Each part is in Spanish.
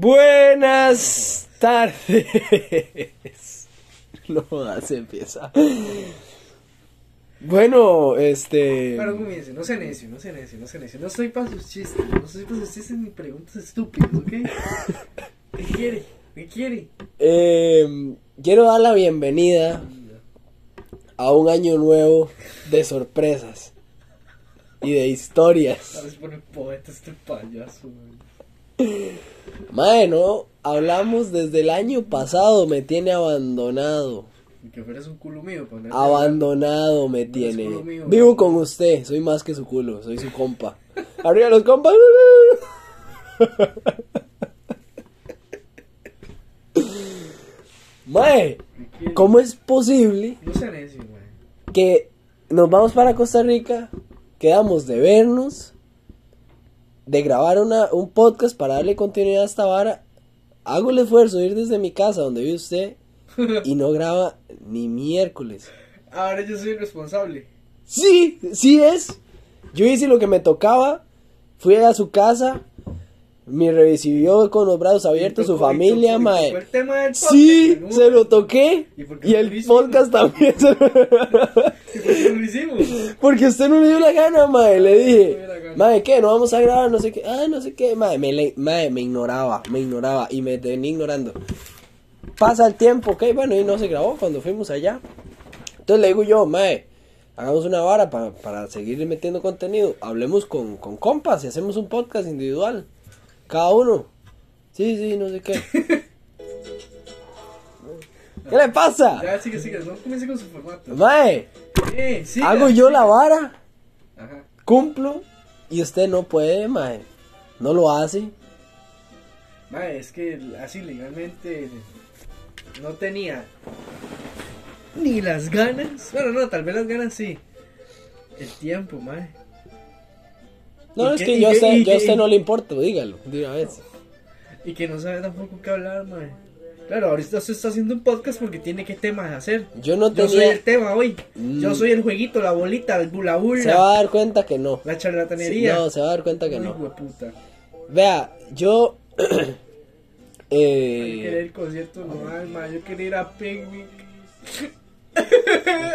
Buenas tardes. No, se empieza. Bueno, este. Pero comience, no sea necio, no sea necio, no sea necio. No estoy para sus chistes, no estoy para sus chistes ni preguntas estúpidas, ¿ok? ¿Qué quiere? ¿Qué quiere? eh, quiero dar la bienvenida a un año nuevo de sorpresas y de historias. Ahora se pone poeta este payaso, güey. Mae, no hablamos desde el año pasado, me tiene abandonado. Que fueras un culo mío, poner. Abandonado me tiene. mío, Vivo con usted, soy más que su culo, soy su compa. Arriba los compas. Mae. ¿cómo es posible No necio, que nos vamos para Costa Rica, quedamos de vernos, de grabar una, un podcast para darle continuidad a esta vara? Hago el esfuerzo de ir desde mi casa donde vive usted y no graba ni miércoles. Ahora yo soy el responsable. Sí, sí es. Yo hice lo que me tocaba. Fui a su casa. Me recibió con los brazos abiertos su familia, mae. el tema del podcast, Sí, ¿no? se lo toqué. ¿Y por qué Y no el hicimos? podcast también se lo... ¿Y por qué no lo hicimos? Porque usted no le dio la gana, mae. Le dije, mae, ¿qué? No vamos a grabar, no sé qué. Ah, no sé qué. Mae, me, le- mae, me ignoraba, me ignoraba y me venía ignorando. Pasa el tiempo, ok, bueno, y no se grabó cuando fuimos allá. Entonces le digo yo, mae, hagamos una vara para, para seguir metiendo contenido. Hablemos con, con compas y hacemos un podcast individual. Cada uno. Sí, sí, no sé qué. ¿Qué le pasa? Ya, sigue, sigue. No comience con su formato. Mae, Eh, siga, hago yo la vara. Ajá. cumplo y usted no puede, mae. No lo hace. Mae, es que así legalmente no tenía ni las ganas. Bueno, no, tal vez las ganas sí. El tiempo, mae. No, ¿Y es qué- que yo a qué- usted, y yo a qué- usted no le importa, dígalo, de una vez. Y que no sabe tampoco qué hablar, mae. Claro, ahorita se está haciendo un podcast porque tiene que temas hacer. Yo no Yo soy tenía... el tema hoy. Mm. Yo soy el jueguito, la bolita, el bula bula, Se va a dar cuenta que no. la Sí, charlatanería. No, se va a dar cuenta que Ay, no. hueputa. Vea, yo... Yo quería eh, el concierto normal, mae. Yo quería ir a Picnic.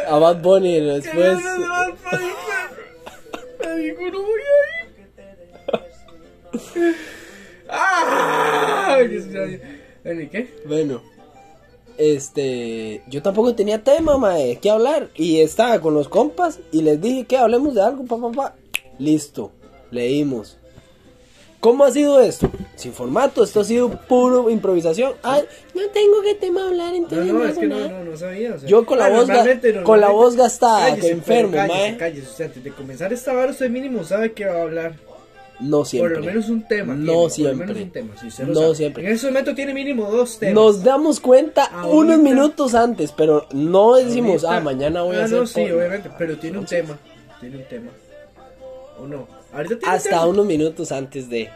a Bad Bunny después... Me dijo, no voy a ir. ¡Ah! Bueno, ¿y qué? Bueno, este, yo tampoco tenía tema, mae, que hablar. Y estaba con los compas y les dije que hablemos de algo, pa, pa, pa. Listo, leímos. ¿Cómo ha sido esto? Sin formato, esto ha sido puro improvisación. Ay, no tengo que tema hablar, entonces no, no, es que no, no, no sabía. o sea, Yo con la ah, voz con la voz gastada, Cállese, que enfermo, cállese, mae. cállese, antes de comenzar esta vara, usted mínimo sabe que va a hablar. No siempre. Por lo menos un tema. No tiene, Por siempre. lo menos un tema, si No sabe. siempre. En ese momento tiene mínimo dos temas. Nos damos cuenta Ahorita- unos minutos antes, pero no decimos, Ahorita- ah, mañana voy a Ah, hacer. no, sí, por-". obviamente, pero tiene un tema. Tiene un tema. ¿O no? Ahorita tiene un Hasta tema. unos minutos antes de.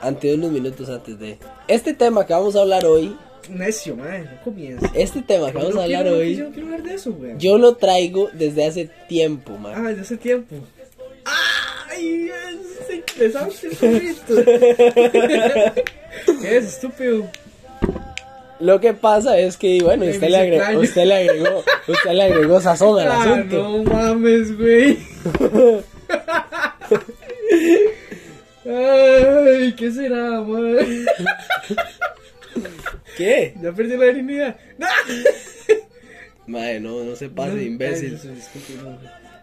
Ante unos minutos antes de. Este tema que vamos a hablar hoy. Necio, madre, no comienza. Este tema que vamos no a hablar quiero- hoy. Yo no quiero hablar de eso, güey. Yo lo traigo desde hace tiempo, man. Ah, desde hace tiempo. ¡Ay! Es interesante esto. ¿Qué es, estúpido? Lo que pasa es que, bueno, usted le, agregó, usted le agregó, usted le agregó sazón al Ah, asunto. no mames, güey. Ay, ¿qué será, madre? ¿Qué? Ya perdí la dignidad. ¡No! Mae, no, no se pase No, imbécil. ay,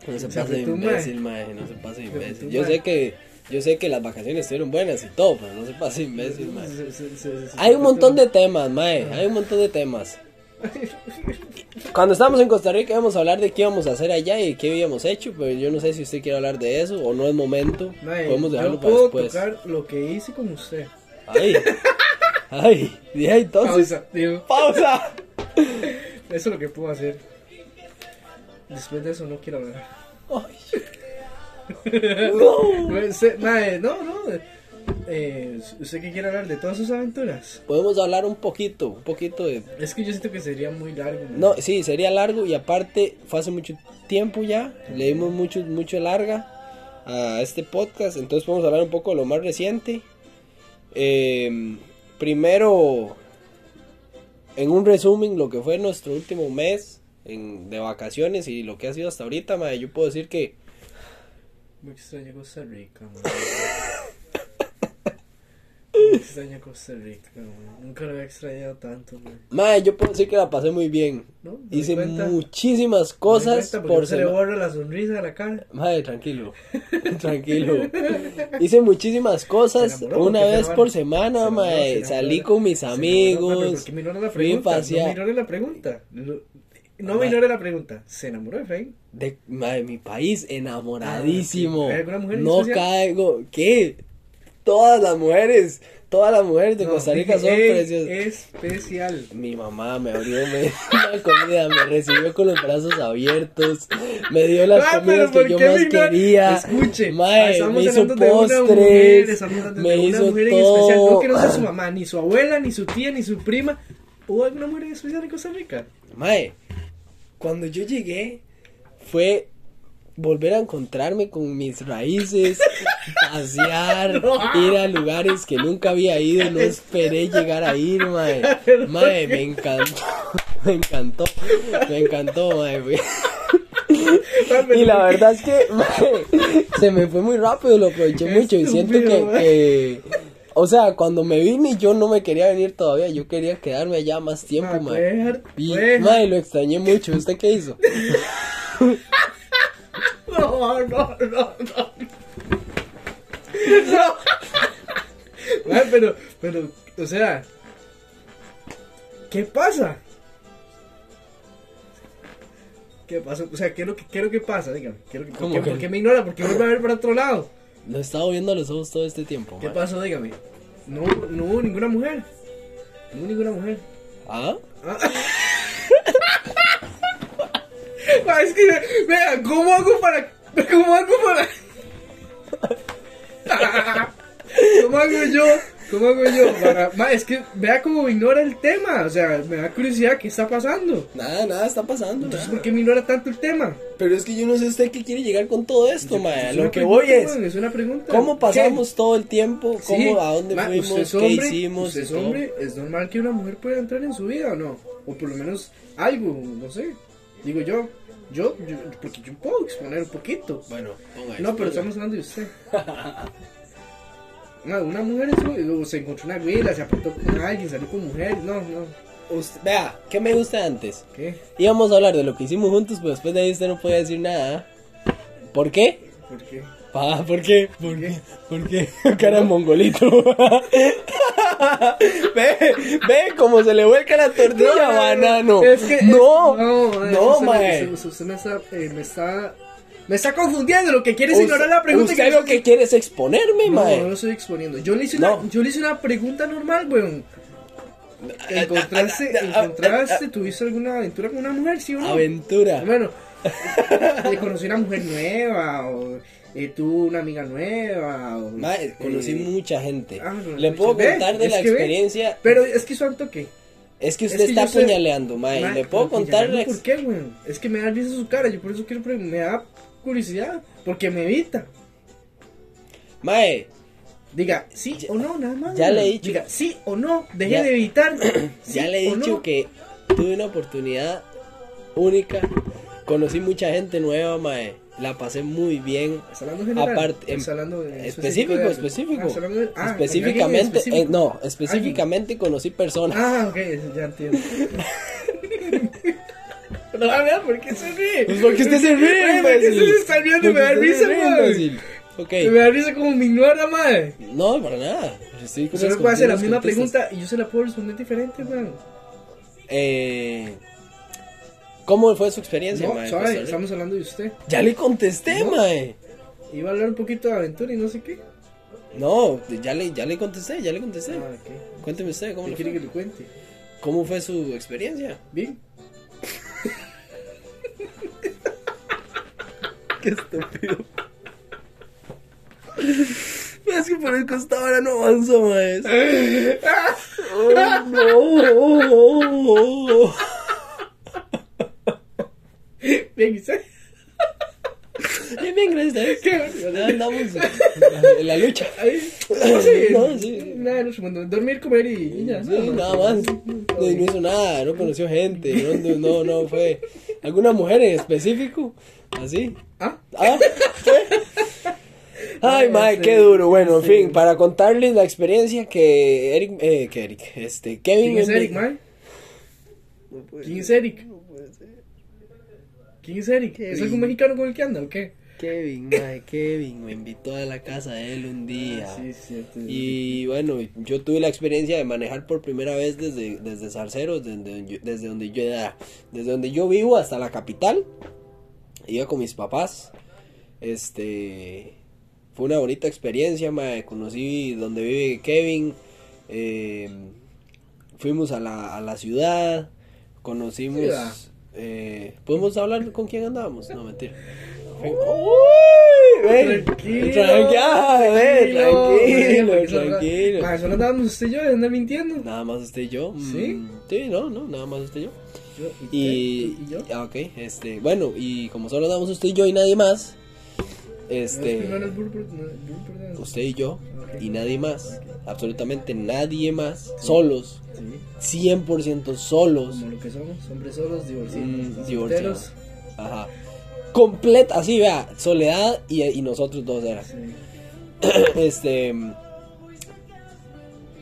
no. Se Se pase de imbécil, mae. No se pase de imbécil. Yo sé que, yo sé que las vacaciones estuvieron buenas y todo, pero no se pase imbécil, mae. Hay un montón de temas, mae. Hay un montón de temas. Cuando estábamos en Costa Rica íbamos a hablar de qué íbamos a hacer allá y qué habíamos hecho, pero yo no sé si usted quiere hablar de eso o no es momento. Mae, Podemos dejarlo yo para puedo después. tocar lo que hice con usted. Ay, ay, ya entonces. Pausa, digo. Pausa. Eso es lo que puedo hacer. Después de eso no quiero hablar. No. No, usted- no, no. Eh, ¿Usted qué quiere hablar de todas sus aventuras? Podemos hablar un poquito, un poquito de... Es que yo siento que sería muy largo. No, sí, sería largo y aparte fue hace mucho tiempo ya, le dimos mucho, mucho larga a este podcast, entonces podemos hablar un poco de lo más reciente Eh, primero, en un resumen, lo que fue nuestro último mes en- de vacaciones y lo que ha sido hasta ahorita, mae, yo puedo decir que Me extraña Costa Rica, man. Me extraña Costa Rica, man. Nunca lo había extrañado tanto, man. Mae, yo puedo decir que la pasé muy bien. ¿No? ¿Me Hice cuenta? muchísimas ¿Me doy cosas por no se le borra la sonrisa de la cara. Mae, tranquilo. tranquilo. Hice muchísimas cosas Se enamoró, una se vez enamoró. por Se semana, enamoró, se mae. enamoró. Salí con mis Se enamoró, amigos. ¿Por qué me ignora la Fui a? No pasear. ignore la pregunta. No me ignore la pregunta. ¿Se enamoró de Efraín? De, mae, mi país enamoradísimo. Ah, ok. ¿Hay alguna mujer no especial? caigo. ¿Qué? Todas las mujeres, todas las mujeres de No, Costa Rica son "Ey, preciosas. Especial. Mi mamá me abrió me- una comida, me recibió con los brazos abiertos, me dio las Ah, comidas que ¿por yo más quería. Escuche, ah, Mae, estamos me hizo de mujer, postres, hablando me de una hizo mujer en especial. No todo. que no sea su mamá, ni su abuela, ni su tía, ni su prima. ¿Hubo alguna mujer en especial en Costa Rica? Mae, cuando yo llegué fue volver a encontrarme con mis raíces, pasear, ir a lugares que nunca había ido, no esperé llegar a ir, mae. Mae, me encantó, me encantó, me encantó, mae. Y la verdad es que mae, se me fue muy rápido, lo aproveché mucho y siento que- o sea, cuando me vine yo no me quería venir todavía, yo quería quedarme allá más tiempo, Ma, mae. puede dejar- Y, mae, lo extrañé mucho. ¿Usted qué hizo? No, no, no, no. No. Ay, pero, pero, o sea, ¿qué pasa? ¿Qué pasa? O sea, ¿qué es lo que, qué es lo que pasa? Dígame, ¿qué es lo que, ¿por, ¿Cómo qué, que? por qué me ignora? ¿Por qué vuelve a ver para otro lado? Lo he estado viendo a los ojos todo este tiempo, ¿Qué pasó? Dígame. No, no hubo ninguna mujer. No ninguna mujer. ¿Ah? Ah. Ma, es que, vea, ¿cómo hago para, cómo hago para, cómo hago yo, cómo hago yo para, ma, es que, vea cómo ignora el tema, o sea, me da curiosidad, ¿qué está pasando? Nada, nada está pasando. Entonces, nada. ¿por qué me ignora tanto el tema? Pero es que yo no sé usted qué quiere llegar con todo esto, mae. Es Lo que pregunta, voy es, es una pregunta. ¿cómo pasamos todo el tiempo? ¿Qué? ¿Cómo, Sí, a dónde ma, fuimos? usted es ¿Qué hombre, hicimos? Usted es hombre, es normal que una mujer pueda entrar en su vida o no, o por lo menos algo, no sé, digo yo, yo, yo porque yo puedo exponer un poquito. Bueno, ponga No, pero estamos hablando de usted. No, una mujer o se encontró una güila, se apartó con alguien, salió con mujeres. No, no. Usted- vea, ¿qué me gusta antes? ¿Qué? Íbamos a hablar de lo que hicimos juntos, pero después de ahí usted no podía decir nada. ¿Por qué? ¿Por qué? Pa, ¿por qué? ¿Por qué? ¿Por qué? Cara de mongolito. ve, ve cómo se le vuelca la tortilla, banano. Es que. no, no, no, está, eh, me está. Me está confundiendo. Lo que quiere es ignorar la pregunta. Usted que lo que quiere es exponerme, No, mae. no lo estoy exponiendo. Yo le hice, una, No. yo le hice una pregunta normal, weón. ¿Encontraste, Ah, ah, ah, encontraste, tuviste alguna aventura con una mujer, sí o no? Aventura. Bueno, eh, conocí una mujer nueva, o eh, tuvo una amiga nueva, o, Mae, conocí eh, mucha gente. ah, no, Le no, puedo ve, contar de la que ve. experiencia. Pero es que son toque. Es que es usted que está apuñaleando, mae. Ma, Le puedo contar ¿Por qué, weón? Es que me da risa su cara, yo por eso quiero preguntar, me da curiosidad, porque me evita. Mae, Diga sí o no, nada más. ya le he dicho. Diga sí o no, deje Ya- de evitar. ya le he dicho no. que tuve una oportunidad única. Conocí mucha gente nueva, mae. La pasé muy bien. ¿Está hablando general? Aparte, em- ¿Está hablando de- Específico, de- específico. Ah, ¿está hablando de- ah, específicamente, específico. eh, no, específicamente conocí personas. Ah, ok, ya entiendo. No, a ver, ¿por qué se ríe? Pues porque usted se ríe, Ay, ¿por qué imbécil. se está riendo? Me Porque da risa, ríe, imbécil. Ok. Me da risa como me ignora, madre. No, para nada. Estoy me puede hacer la misma contestas. pregunta y yo se la puedo responder diferente, man. Eh, ¿Cómo fue su experiencia, No, mae, estamos hablando de usted. Ya le contesté, No. mae. Iba a hablar un poquito de aventura y no sé qué. No, ya le, ya le contesté, ya le contesté. Ah. Cuénteme usted, ¿cómo, ¿Qué le quiere fue? que le cuente? ¿Cómo fue su experiencia? Bien. Qué estúpido. Es que por el costado ahora no avanzo más. Oh, no. Bien. Bien, bien, gracias. Qué andamos en la lucha. Sí. No, sí. nada, no, dormir, comer y, y ya. Sí, nada más. No, no hizo nada, no conoció gente, no, no, no fue. ¿Alguna mujer en específico? ¿Así? ¿Ah? ¿Ah? ¿Qué? Ay, mae, qué duro. Bueno, en fin, para contarles la experiencia que Eric, eh, que Eric, este, Kevin. ¿Quién es Eric, man? ¿Quién es Eric? ¿Quién es Eric? ¿Es algún mexicano con el que anda o qué? Kevin, mae, Kevin, me invitó a la casa de él un día. Sí. Y bueno, yo tuve la experiencia de manejar por primera vez desde, desde Zarceros, desde, desde, donde yo, desde donde yo vivo hasta la capital. Iba con mis papás. Este fue una bonita experiencia, mae. Conocí donde vive Kevin. eh, fuimos a la, a la ciudad. Conocimos. Eh, ¿Podemos hablar con quién andábamos? No, mentira. Uy, ven. Tranquilo. Ven, tranquilo, tranquilo. Ma, solo andábamos usted y yo, ¿andar mintiendo? Nada más usted y yo. ¿Sí? Mm, Sí, no, no, nada más usted y yo. Yo, Y, yo. ah, ok, este, bueno, y como solo damos usted y yo y nadie más, este, No, usted y yo y nadie más, absolutamente nadie más, solos, Sí, 100% solos, como lo que somos, hombres solos, divorciados. Mm, divorciados. ajá, completa, así vea, soledad y, y nosotros dos era. Sí. este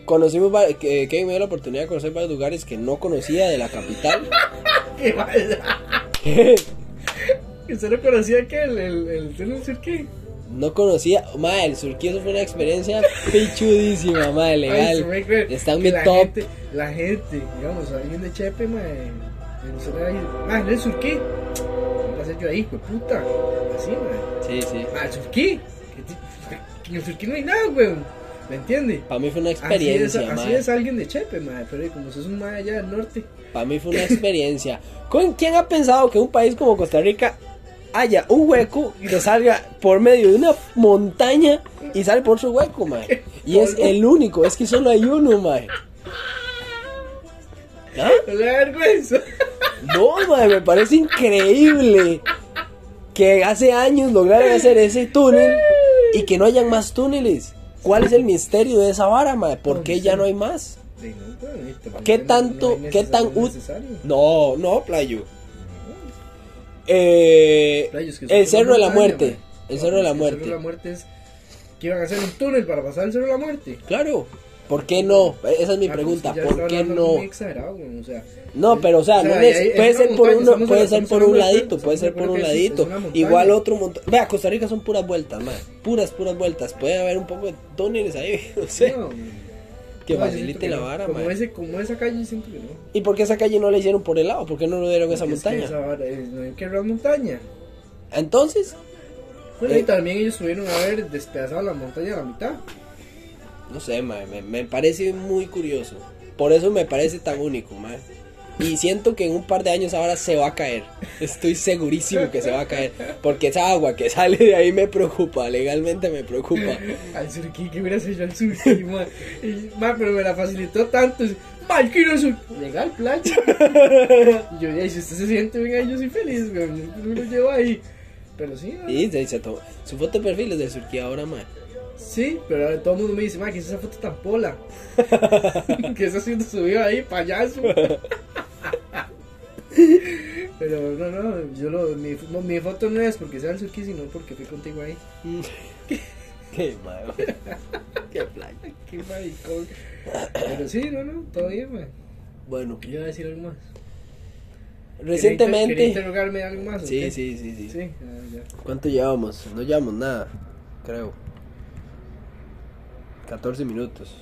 conocimos que me dio la oportunidad de conocer varios lugares que no conocía de la capital ¡Qué! ¿Usted no conocía que el, el, el túnel surquí? no conocía ma el surquí eso fue una experiencia pichudísima ma Ay, legal cree está en mi la top Gente, la gente, digamos, alguien de Chepe, ma, eh, usted le va a decir, ma, ¿no es surquí? ¿Qué pasa yo ahí, hijo de puta? Así, ma. sí sí Ah, el surquí. ¿Qué ti- En el surquí no hay nada, weón. ¿Me entiende? para mí fue una Así es, experiencia así es alguien de Chepe, ma, pero como sos un ma allá del norte. para mí fue una experiencia ¿Con quién ha pensado que un país como Costa Rica haya un hueco que salga por medio de una montaña y sale por otro hueco, ma? Y es el único, es que solo hay uno, ma. ¿Ah? No le da vergüenza. No, madre, me parece increíble que hace años lograron hacer ese túnel y que no hayan más túneles. ¿Cuál es el misterio de esa vara, madre? ¿Por qué ya no hay más? Y también ¿Qué tanto, qué tan útil? No, no, playo. Eh, el Cerro de la Muerte. El No, Cerro de la que El Cerro de Muerte. la Muerte es que iban a hacer un túnel para pasar el Cerro de la Muerte. Claro. ¿Por qué no? Esa es mi Ah, pregunta. pues, ya ¿Por qué no? o sea, No, pero o sea, O sea, no es- puede ser por montaña, uno, puede ser por un ladito, puede ser por un ladito. Igual otro montón. Vea, Costa Rica son puras vueltas, man. Puras, puras vueltas. Puede haber un poco de túneles ahí, no sé. no, que no, facilite que la vara, como man. ese, como esa calle siento que no. ¿Y por qué esa calle no la hicieron por el lado? ¿Por qué no lo dieron esa Porque es que montaña? esa vara es- no hay que ver montaña. Entonces, Bueno, Eh. y también ellos tuvieron a haber despedazado la montaña a la mitad. no sé, man, me, me parece muy curioso. Por eso me parece tan único, man. Y siento que en un par de años ahora se va a caer. Estoy segurísimo que se va a caer. Porque esa agua que sale de ahí me preocupa. Legalmente me preocupa. Al surquí, que hubiera sido al surquí, man. Y, man, pero me la facilitó tanto. Mal, quiero sur. Legal, playa. y yo, y si usted se siente bien ahí, yo soy feliz, güey. Yo me lo llevo ahí. Pero sí, ¿no? Y se, se tomó. Su foto de perfil es de Surquía ahora, man. Sí, pero ahora todo el mundo me dice, ma, que es esa foto tan pola. que está haciendo subido ahí, payaso. pero no, no, yo lo, mi, no, mi foto no es porque sea el Suki, sino porque fui contigo ahí. Qué malo. Qué playa. Qué maricón. Pero sí, no, no, todo bien, man. Bueno, Yo iba a decir algo más. ¿Quería recientemente. interrogarme algo más? Sí, sí, sí, sí. Sí, ah, ya. ¿Cuánto llevamos? No llevamos nada, creo. 14 minutos.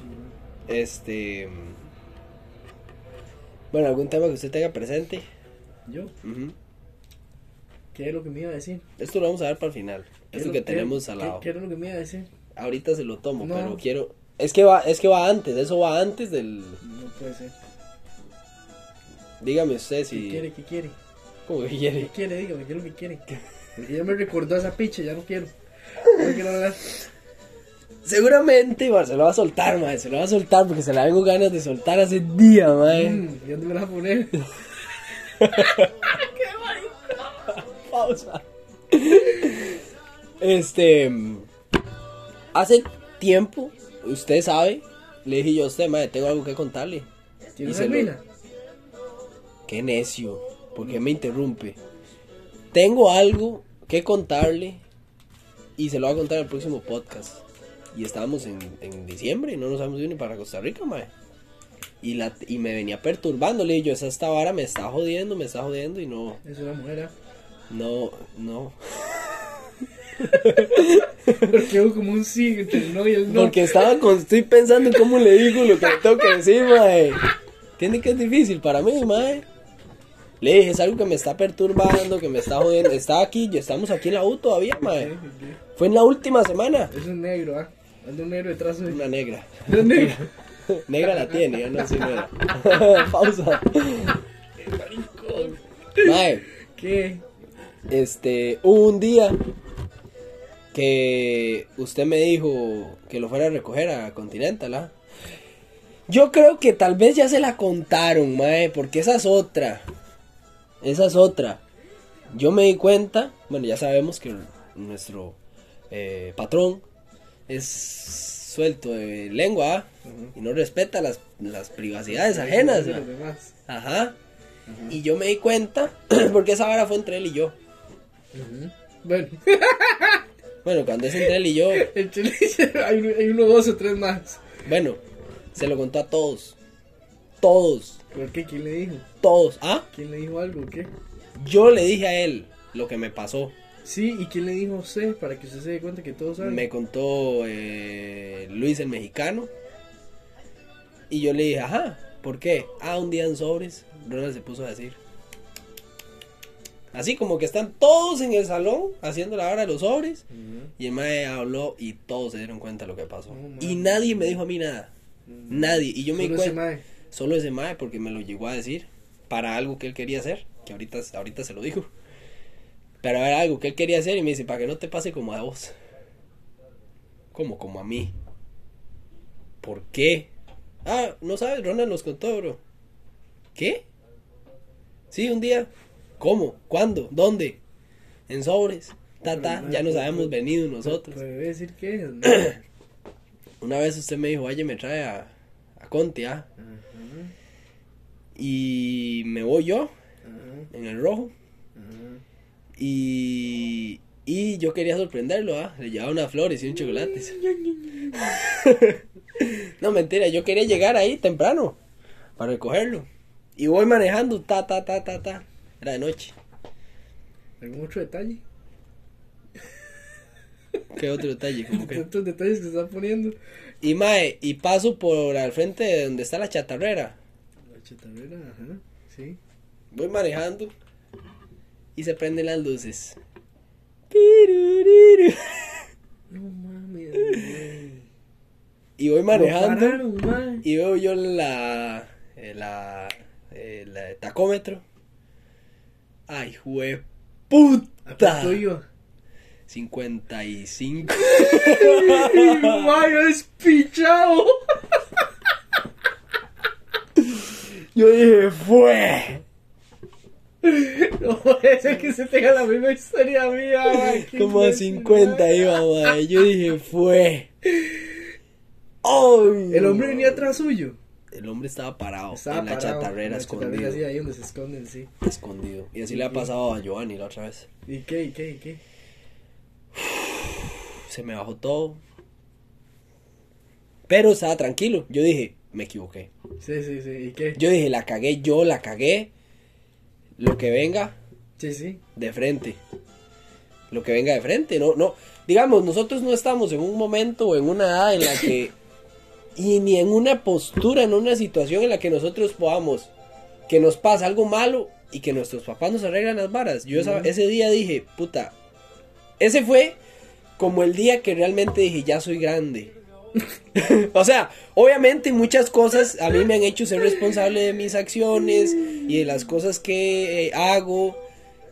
Este. Bueno, algún tema que usted tenga presente. Yo. ¿qué es lo que me iba a decir? Esto lo vamos a ver para el final. ¿Qué Esto es que lo- tenemos qué- al qué- lado. ¿Qué era lo que me iba a decir? Ahorita se lo tomo, No. pero quiero. Es que va, es que va antes, eso va antes del. No puede ser. Dígame usted ¿Qué si. quiere? ¿Qué quiere? ¿Cómo que ¿Qué quiere? quiere? Dígame, ¿qué es lo que quiere? Porque ya me recordó esa picha, ya no quiero. No quiero hablar. Seguramente se lo va a soltar, mae. Se lo va a soltar porque se la vengo ganas de soltar hace día, mae. Mm, ¿Y dónde me la vas a poner? pausa. Este. Hace tiempo, usted sabe, Le dije yo a usted, madre, tengo algo que contarle. ¿Tiene lo- mina? Qué necio, ¿por qué me interrumpe? Tengo algo que contarle y se lo voy a contar en el próximo podcast. Y estábamos en, en diciembre y no nos habíamos ido ni para Costa Rica, mae. Y, la, y me venía perturbando, le dije yo, esa esta vara me está jodiendo, me está jodiendo y no, Es una mujer, ¿ah? no, no. Porque hubo como un sí entre no y el no. Porque estaba con, estoy pensando en cómo le digo lo que le tengo que decir, mae. Tiene que es difícil para mí, mae. Le dije, es algo que me está perturbando, que me está jodiendo. Está aquí, ya estamos aquí en la U todavía, mae. Fue en la última semana. Es un negro, ¿ah? Anda un negro detrás de Una negra. ¿Es negro? Negra la tiene, yo no soy negra. Pausa. Mae, ¿Qué? este, hubo un día que usted me dijo que lo fuera a recoger a Continental, ¿ah? Yo creo que tal vez ya se la contaron, mae, porque esa es otra. Esa es otra. Yo me di cuenta, bueno, ya sabemos que nuestro eh, patrón es suelto de lengua y no respeta las, las privacidades ajenas. De los demás. Ajá. Y yo me di cuenta, porque esa vara fue entre él y yo. Bueno, Bueno, cuando es entre él y yo, hay, uno- hay uno, dos o tres más. bueno, se lo contó a todos. Todos, ¿Por qué? ¿Quién le dijo? todos. Ah, ¿Quién le dijo algo qué? yo le dije a él lo que me pasó. Sí, ¿y quién le dijo a usted para que usted se dé cuenta que todos saben? Me contó eh, Luis el mexicano. Y yo le dije, ajá, ¿por qué? Ah, un día en sobres, Ronald se puso a decir. Así como que están todos en el salón haciendo la hora de los sobres. Y el mae habló y todos se dieron cuenta de lo que pasó. Oh, y nadie me dijo a mí nada. Nadie. Y yo me di ese cuenta. mae. Solo ese mae porque me lo llegó a decir. Para algo que él quería hacer. Que ahorita, ahorita se lo dijo. Pero era algo que él quería hacer y me dice, para que no te pase como a vos. Como, como a mí. ¿Por qué? Ah, no sabes, Ronald nos contó, bro. ¿Qué? Sí, un día. ¿Cómo? ¿Cuándo? ¿Dónde? En sobres. Tata, ya nos habíamos venido nosotros. Puede decir es, ¿no? Una vez usted me dijo, oye, me trae a, a Conti, ¿ah? Y me voy yo en el rojo. ajá. Y, y yo quería sorprenderlo, ¿ah? Le llevaba unas flores y un chocolates. no, mentira, yo quería llegar ahí temprano para recogerlo. Y voy manejando, ta, ta, ta, ta, ta. Era de noche. ¿Algún otro detalle? ¿Qué otro detalle? Como que... Otros detalles que se están poniendo. Y mae, y paso por al frente de donde está la chatarrera. La chatarrera, ajá, sí. Voy manejando y se prenden las luces. No mames, güey. Y voy manejando pararon, y veo yo la eh, la el tacómetro. Ay, jue ¿A puta. cuánto iba? 55. ¡Mae, despichado! Yo dije, fue. No puede ser que se tenga la misma historia mía, qué Como a imbécil, 50 mae. iba, mae. Yo dije, fue. ¡Ay! El hombre venía atrás suyo. El hombre estaba parado Estaba en la parado, chatarrera en la escondido. chatarrera, sí, ahí donde se esconden, sí. Escondido. Y así le ha pasado a Giovanni la otra vez. ¿Y qué, y qué, y qué? Se me bajó todo. Pero estaba tranquilo. Yo dije, me equivoqué. Sí, sí, sí, ¿y qué? Yo dije, la cagué, yo la cagué. Lo que venga Sí, sí. de frente. Lo que venga de frente, no, no. Digamos, nosotros no estamos en un momento o en una edad en la que. y ni en una postura, en una situación en la que nosotros podamos. Que nos pasa algo malo y que nuestros papás nos arreglan las varas. Yo esa- ese día dije, puta. Ese fue como el día que realmente dije, ya soy grande. o sea, obviamente muchas cosas a mí me han hecho ser responsable de mis acciones y de las cosas que eh, hago.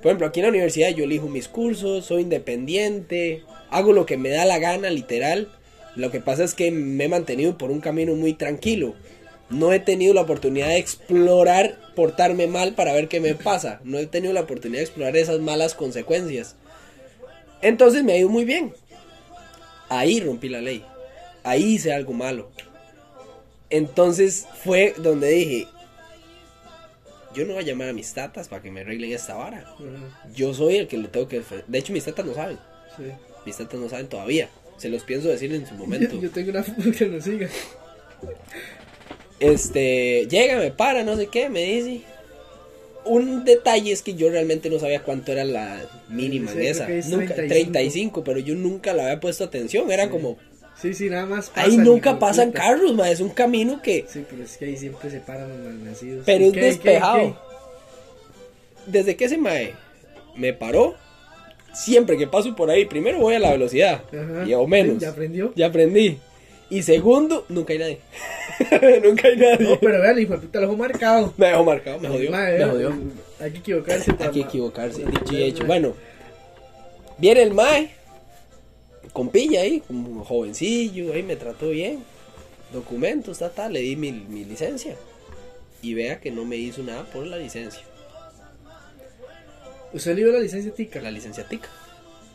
Por ejemplo, aquí en la universidad yo elijo mis cursos, soy independiente, hago lo que me da la gana, literal. Lo que pasa es que me he mantenido por un camino muy tranquilo. No he tenido la oportunidad de explorar portarme mal para ver qué me pasa. No he tenido la oportunidad de explorar esas malas consecuencias. Entonces me ha ido muy bien. Ahí rompí la ley. Ahí hice algo malo. Entonces fue donde dije, yo no voy a llamar a mis tatas para que me arreglen esta vara. Yo soy el que le tengo que... De hecho, mis tatas no saben. sí. Mis tatas no saben todavía. Se los pienso decir en su momento. Yo, tengo una foto que nos siga. Este, llega, me para, no sé qué, me dice. Un detalle es que yo realmente no sabía cuánto era la mínima creo esa. es Nunca, 35. 35, pero yo nunca le había puesto atención. Era como, Sí, sí, nada más. ahí nunca pasan puta. carros, ma, es un camino que, Sí, pero es que ahí siempre se paran los malnacidos. pero ¿Y es qué, qué, despejado. Desde que ese mae me paró, siempre que paso por ahí, primero voy a la velocidad, qué? Ajá. y o menos. ¿Ya aprendió? Ya aprendí. Y segundo, nunca hay nadie. nunca hay nadie. No, pero vean, hijo de puta, lo dejó marcado. Me dejó marcado, me jodió. Madre, me jodió. Hay que equivocarse. Hay que equivocarse, dicho y hecho. Bueno, viene el mae, con pilla ahí, como jovencillo, ahí me trató bien. Documentos, ta, ta, le di mi, mi licencia. Y vea que no me hizo nada por la licencia, ¿Usted le dio la licencia tica? la licencia tica.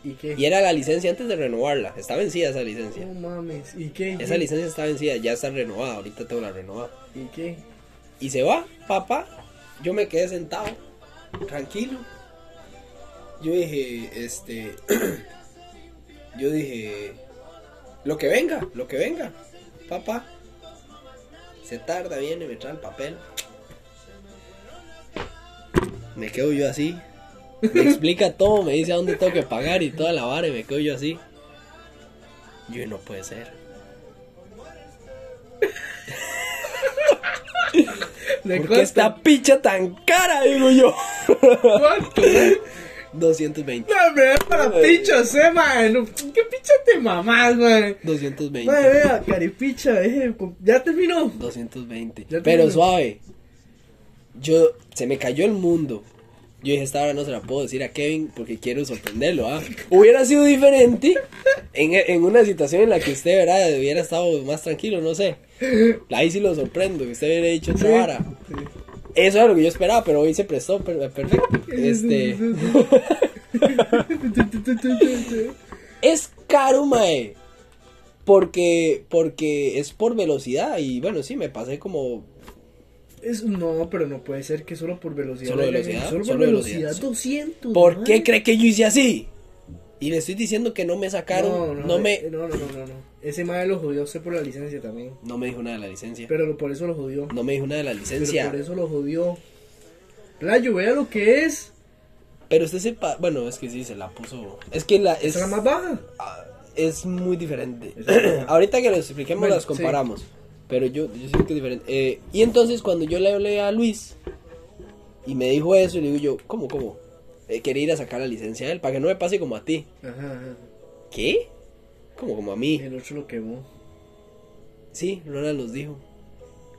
¿Y qué? Y era la licencia antes de renovarla, está vencida esa licencia. No mames. ¿Y qué? ¿Y Esa licencia está vencida, ya está renovada, ahorita tengo la renovada. ¿Y qué? Y se va, papá. Yo me quedé sentado, tranquilo. Yo dije, este. yo dije, lo que venga, lo que venga, papá. Se tarda, viene, me trae el papel. Me quedo yo así. Me explica todo, me dice a dónde tengo que pagar y toda la vara y me quedo yo así. Yo no puede ser. ¿Le ¿Por qué esta picha tan cara? Digo yo. ¿Cuánto? Eh? 220. No, hombre, para pichos, eh, man. ¿Qué picha te mamás, man? 220. Madre, vea, caripicha, eh. ¿Ya terminó? 220. Ya Pero suave. Yo, se me cayó el mundo. Yo dije, esta hora no se la puedo decir a Kevin porque quiero sorprenderlo, ¿ah? Hubiera sido diferente en, en una situación en la que usted, ¿verdad? Hubiera estado más tranquilo, no sé. Ahí sí lo sorprendo, que usted hubiera dicho otra Sí. vara. Eso era lo que yo esperaba, pero hoy se prestó per- perfecto. Este... Es caro, mae. Porque, porque es por velocidad. Y bueno, sí, me pasé como. Es, no, pero no puede ser que solo por velocidad. Solo velocidad, Solo por velocidad, velocidad. 200. ¿Por qué cree que yo hice así? Y le estoy diciendo que no me sacaron. No, No, no, me. no, no, no, no, no. Ese madre lo jodió usted por la licencia también. No me dijo nada de la licencia. Pero por eso lo jodió. No me dijo nada de la Pero licencia. por eso lo jodió. Playo, vea lo que es. Pero usted sepa. Bueno, es que sí, se la puso. Es que la. Esa Es, es la más baja. ah, es muy diferente. Es. Ahorita que lo expliquemos, Bueno, las comparamos. Pero yo, yo siento que es diferente. Eh, y entonces, cuando yo le hablé a Luis y me dijo eso, y le digo yo, ¿cómo, cómo? Eh, quería ir a sacar la licencia a él para que no me pase como a ti. Ajá, ajá. ¿Qué? Como como a mí. El otro lo quemó. Sí, Ronald los dijo.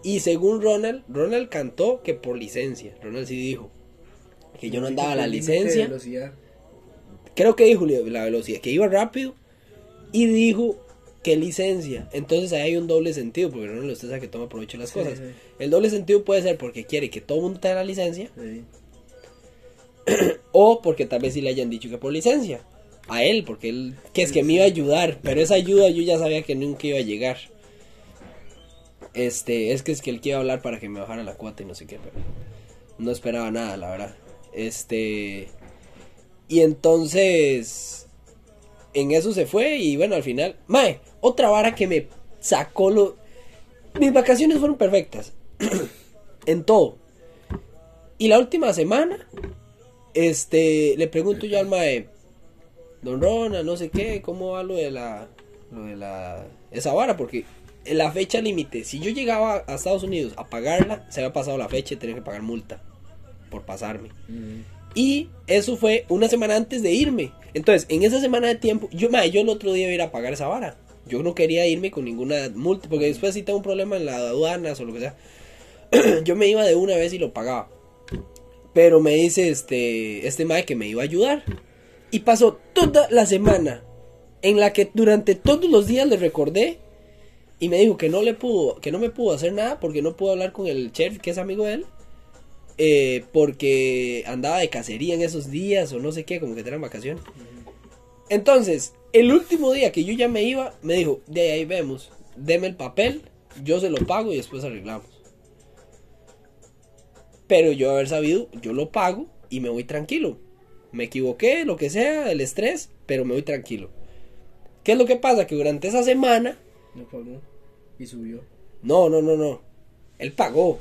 Y según Ronald, Ronald cantó que por licencia. Ronald sí dijo que yo no andaba la licencia. Creo que dijo la velocidad, que iba rápido. Y dijo que licencia. Entonces ahí hay un doble sentido, porque Ronald usted sabe que toma provecho de las Sí, cosas. sí. El doble sentido puede ser porque quiere que todo el mundo tenga la licencia. Sí. O porque tal vez sí le hayan dicho que por licencia. A él, porque él, que es que me iba a ayudar. Pero esa ayuda yo ya sabía que nunca iba a llegar. Este, es que es que él quiere hablar para que me bajara la cuota y no sé qué, pero no esperaba nada, la verdad. Este, y entonces, en eso se fue y bueno, al final, mae, otra vara que me sacó lo... Mis vacaciones fueron perfectas, en todo. Y la última semana, este, le pregunto yo al mae, Don Rona, no sé qué, cómo va lo de la, lo de la, esa vara, porque la fecha límite, si yo llegaba a Estados Unidos a pagarla, se había pasado la fecha y tenía que pagar multa por pasarme. Mm. Y eso fue una semana antes de irme. Entonces, en esa semana de tiempo, yo, mae, yo el otro día iba a ir a pagar esa vara. Yo no quería irme con ninguna multa, porque después si tengo un problema en las aduanas o lo que sea, yo me iba de una vez y lo pagaba. Pero me dice este, este mae que me iba a ayudar. Y pasó toda la semana en la que durante todos los días le recordé y me dijo que no le pudo, que no me pudo hacer nada porque no pudo hablar con el chef que es amigo de él. eh, porque andaba de cacería en esos días o no sé qué, como que tenían vacaciones. Entonces, el último día que yo ya me iba, me dijo, de ahí vemos, deme el papel yo se lo pago y después arreglamos. Pero yo haber sabido, yo lo pago y me voy tranquilo. Me equivoqué, lo que sea, el estrés, pero me voy tranquilo. ¿Qué es lo que pasa? Que durante esa semana... No pagó. Y subió. No, no, no, no. Él pagó.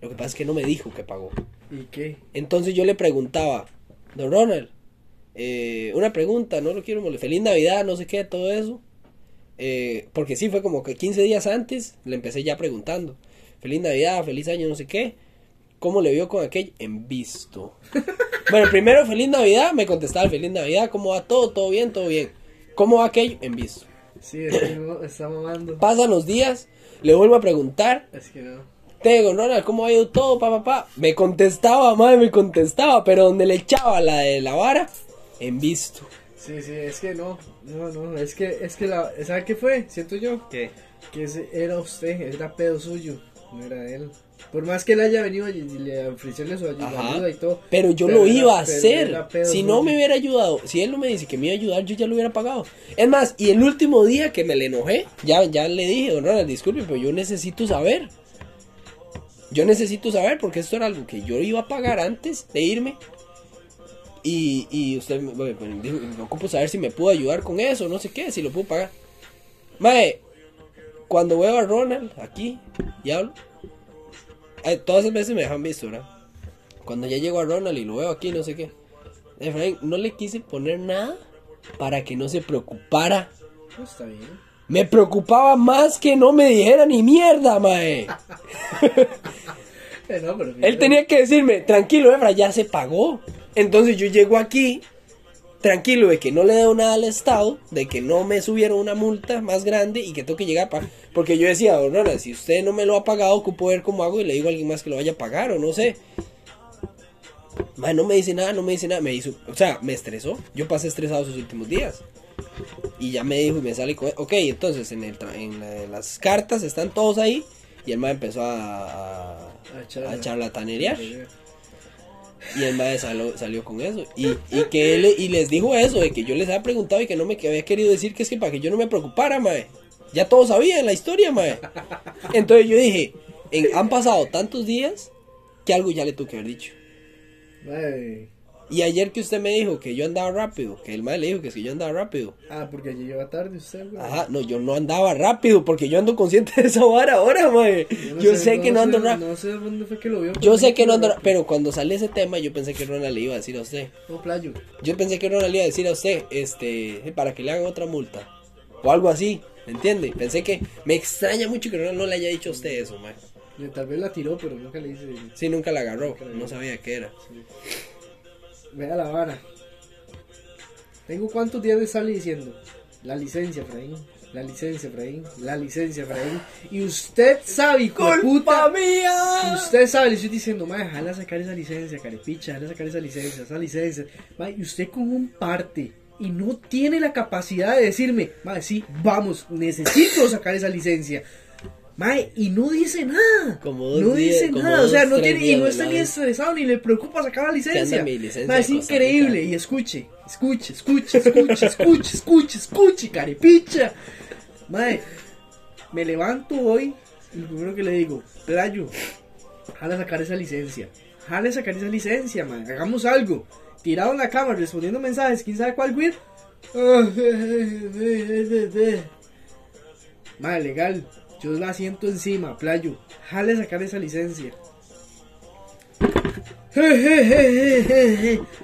Lo que pasa es que no me dijo que pagó. ¿Y qué? Entonces yo le preguntaba, Don Ronald, eh, una pregunta, no lo quiero molestar. Feliz Navidad, no sé qué, todo eso. Eh, porque sí, fue como que 15 días antes le empecé ya preguntando. Feliz Navidad, feliz año, no sé qué. ¿Cómo le vio con aquello? En visto. bueno, primero, feliz Navidad, me contestaba, feliz Navidad, ¿cómo va todo? ¿Todo bien? ¿Todo bien? ¿Cómo va aquello? En visto. Sí, es que no, está mamando. Pasan los días, le vuelvo a preguntar. Es que no. Te digo, Ronald, ¿cómo ha ido todo, papá, papá? Me contestaba, madre, me contestaba, pero donde le echaba la de la vara, en visto. Sí, sí, es que no. No, no, es que, es que la. ¿Sabe qué fue? Siento yo. ¿Qué? Que ese era usted, era pedo suyo, no era él. Por más que él haya venido y le ofrecerle su ayuda, Ajá. y todo. Pero yo pero lo era- iba a hacer. pedo Si no me hubiera ayudado, si él no me dice que me iba a ayudar, yo ya lo hubiera pagado. Es más, y el último día que me le enojé, ya, ya le dije, don Ronald, disculpe, pero yo necesito saber. Yo necesito saber porque esto era algo que yo iba a pagar antes de irme. Y, y usted me, bueno, dijo, me ocupo saber si me pudo ayudar con eso, no sé qué, si lo puedo pagar. Mae, cuando veo a Ronald aquí y hablo, eh, todas esas veces me dejan visto, ¿verdad? Cuando ya llego a Ronald y lo veo aquí, no sé qué. Efraín, no le quise poner nada para que no se preocupara. No, está bien. Me preocupaba más que no me dijera ni mierda, mae. Eh, no, pero Él tenía que decirme, tranquilo, Efra, ya se pagó. Entonces yo llego aquí, tranquilo, de que no le debo nada al Estado, de que no me subieron una multa más grande y que tengo que llegar a pagar. Porque yo decía, don Ronald, si usted no me lo ha pagado, ocupo ver cómo hago y le digo a alguien más que lo vaya a pagar o no sé. Mae, no me dice nada, no me dice nada, me hizo, o sea, me estresó. Yo pasé estresado esos últimos días. Y ya me dijo y me sale con, ok, entonces en, el en la- las cartas están todos ahí. Y el mae empezó a, a, A. Y el mae salió, salió con eso. Y, y que él y les dijo eso, de que yo les había preguntado y que no me había querido decir que es que para que yo no me preocupara, mae. Ya todos sabían la historia, mae. Entonces yo dije, en- han pasado tantos días que algo ya le tuve que haber dicho. Ay. Y ayer que usted me dijo que yo andaba rápido, que el mae le dijo que que yo andaba rápido. Ah, porque allí lleva tarde usted, güey. Ajá, no, yo no andaba rápido porque yo ando consciente de esa vara ahora, mae. Yo sé que no ando rápido. No sé dónde fue que lo vio. Yo sé que no ando rápido. Pero cuando sale ese tema, yo pensé que Ronald le iba a decir a usted. No, playo. Yo pensé que Ronald le iba a decir a usted, este, para que le hagan otra multa. O algo así, ¿me entiende? Pensé que. Me extraña mucho que Ronald no le haya dicho a usted eso, mae. Tal vez la tiró, pero nunca le hice. Sí, nunca la agarró. No sabía qué era. Vea la vara. Tengo cuántos días de estarle diciendo. La licencia, Efraín. La licencia, Efraín. La licencia, Efraín. Y usted sabe, de puta. mía! Usted sabe, le estoy diciendo, madre, jala sacar esa licencia, carepicha, jala sacar esa licencia, esa licencia. Mae, y usted con un parte y no tiene la capacidad de decirme, madre, sí, vamos, necesito sacar esa licencia. Mae, y no dice nada. Como dos no dice nada, o sea, no tiene, y no está ni estresado ni le preocupa sacar la licencia. mi licencia Mae, es increíble. Rica. Y escuche, escuche, escuche, escuche, escuche, escuche, escuche, carepicha. Mae, me levanto hoy y lo primero que le digo, Playo, jala sacar esa licencia. Jala sacar esa licencia, man. Hagamos algo. Tirado en la cama, respondiendo mensajes, quién sabe cuál, güey. Madre, legal. Yo la siento encima, Playo. Jale sacar esa licencia.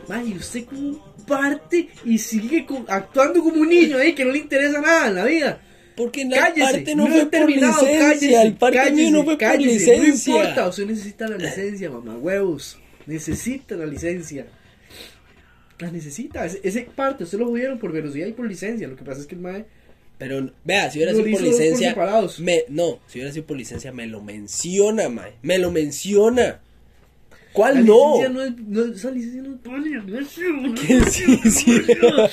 Madre, y usted como parte y sigue actuando como un niño ahí que no le interesa nada en la vida. Porque la Cállese, parte no, he fue por licencia. cállese, el parte cállese, no fue cállese, por licencia. No importa, usted necesita la licencia, mamá, huevos. Necesita la licencia. La necesita. Ese, ese parte, usted lo jodieron por velocidad y por licencia. Lo que pasa es que el mae. Pero, vea, si hubiera sido por por licencia. separados. Me, no, si hubiera sido por licencia, me lo menciona, mae. Me lo menciona. ¿Cuál no? licencia no es. No, esa licencia no es válida, no Que sí, sí.